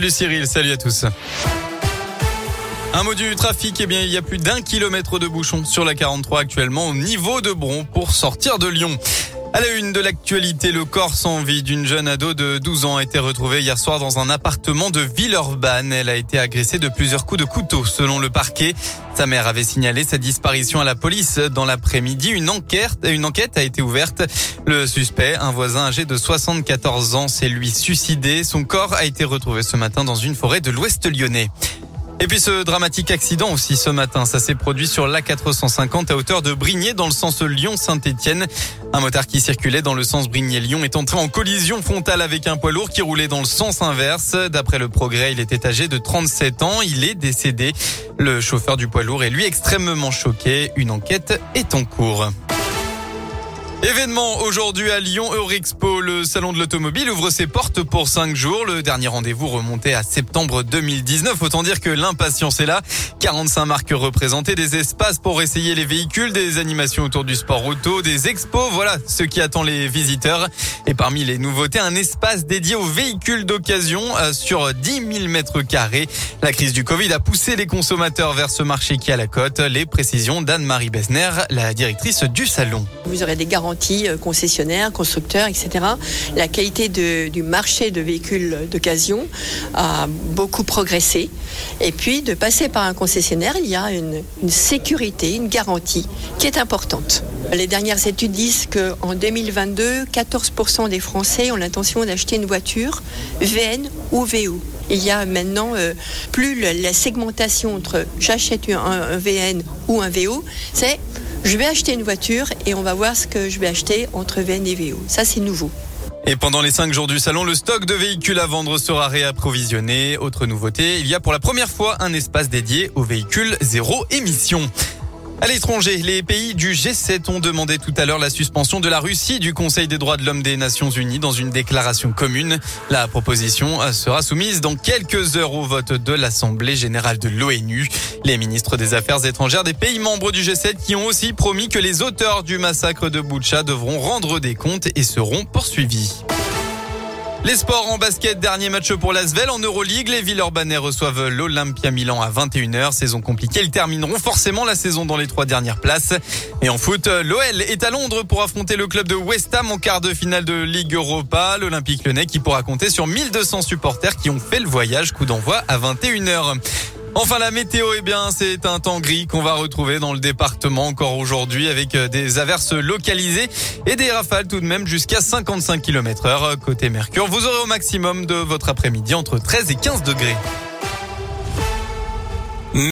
Salut Cyril, salut à tous. Un mot du trafic, eh bien, il y a plus d'un kilomètre de bouchon sur la 43 actuellement au niveau de Bron pour sortir de Lyon. À la une de l'actualité, le corps sans vie d'une jeune ado de 12 ans a été retrouvé hier soir dans un appartement de Villeurbanne. Elle a été agressée de plusieurs coups de couteau selon le parquet. Sa mère avait signalé sa disparition à la police dans l'après-midi. Une enquête, une enquête a été ouverte. Le suspect, un voisin âgé de 74 ans, s'est lui suicidé. Son corps a été retrouvé ce matin dans une forêt de l'Ouest lyonnais. Et puis ce dramatique accident aussi ce matin, ça s'est produit sur l'A450 à hauteur de Brigné dans le sens Lyon-Saint-Étienne. Un motard qui circulait dans le sens Brigné-Lyon est entré en collision frontale avec un poids lourd qui roulait dans le sens inverse. D'après le progrès, il était âgé de 37 ans. Il est décédé. Le chauffeur du poids lourd est lui extrêmement choqué. Une enquête est en cours. Événement aujourd'hui à Lyon, Eurexpo, le salon de l'automobile ouvre ses portes pour cinq jours. Le dernier rendez-vous remontait à septembre 2019. Autant dire que l'impatience est là. 45 marques représentées, des espaces pour essayer les véhicules, des animations autour du sport auto, des expos. Voilà ce qui attend les visiteurs. Et parmi les nouveautés, un espace dédié aux véhicules d'occasion euh, sur 10 000 mètres carrés. La crise du Covid a poussé les consommateurs vers ce marché qui a la cote. Les précisions d'Anne-Marie Besner, la directrice du salon. Vous aurez des garanties garantie euh, concessionnaires, constructeurs, etc. La qualité du marché de véhicules d'occasion a beaucoup progressé. Et puis, de passer par un concessionnaire, il y a une, une sécurité, une garantie qui est importante. Les dernières études disent qu'en 2022, 14% des Français ont l'intention d'acheter une voiture VN ou VO. Il y a maintenant euh, plus la segmentation entre j'achète un, un VN ou un VO, c'est je vais acheter une voiture et on va voir ce que je vais acheter entre VN et VO. Ça, c'est nouveau. Et pendant les cinq jours du salon, le stock de véhicules à vendre sera réapprovisionné. Autre nouveauté, il y a pour la première fois un espace dédié aux véhicules zéro émission. À l'étranger, les pays du G7 ont demandé tout à l'heure la suspension de la Russie du Conseil des droits de l'homme des Nations Unies dans une déclaration commune. La proposition sera soumise dans quelques heures au vote de l'Assemblée générale de l'ONU. Les ministres des Affaires étrangères des pays membres du G7 qui ont aussi promis que les auteurs du massacre de Boucha devront rendre des comptes et seront poursuivis. Les sports en basket, dernier match pour l'Asvel en Euroleague. Les Villeurbanais reçoivent l'Olympia Milan à 21h. Saison compliquée. Ils termineront forcément la saison dans les trois dernières places. Et en foot, l'OL est à Londres pour affronter le club de West Ham en quart de finale de Ligue Europa. L'Olympique Lyonnais qui pourra compter sur 1200 supporters qui ont fait le voyage. Coup d'envoi à 21h. Enfin, la météo, eh bien, c'est un temps gris qu'on va retrouver dans le département encore aujourd'hui avec euh, des averses localisées et des rafales tout de même jusqu'à 55 km heure. Côté Mercure, vous aurez au maximum de votre après-midi entre 13 et 15 degrés.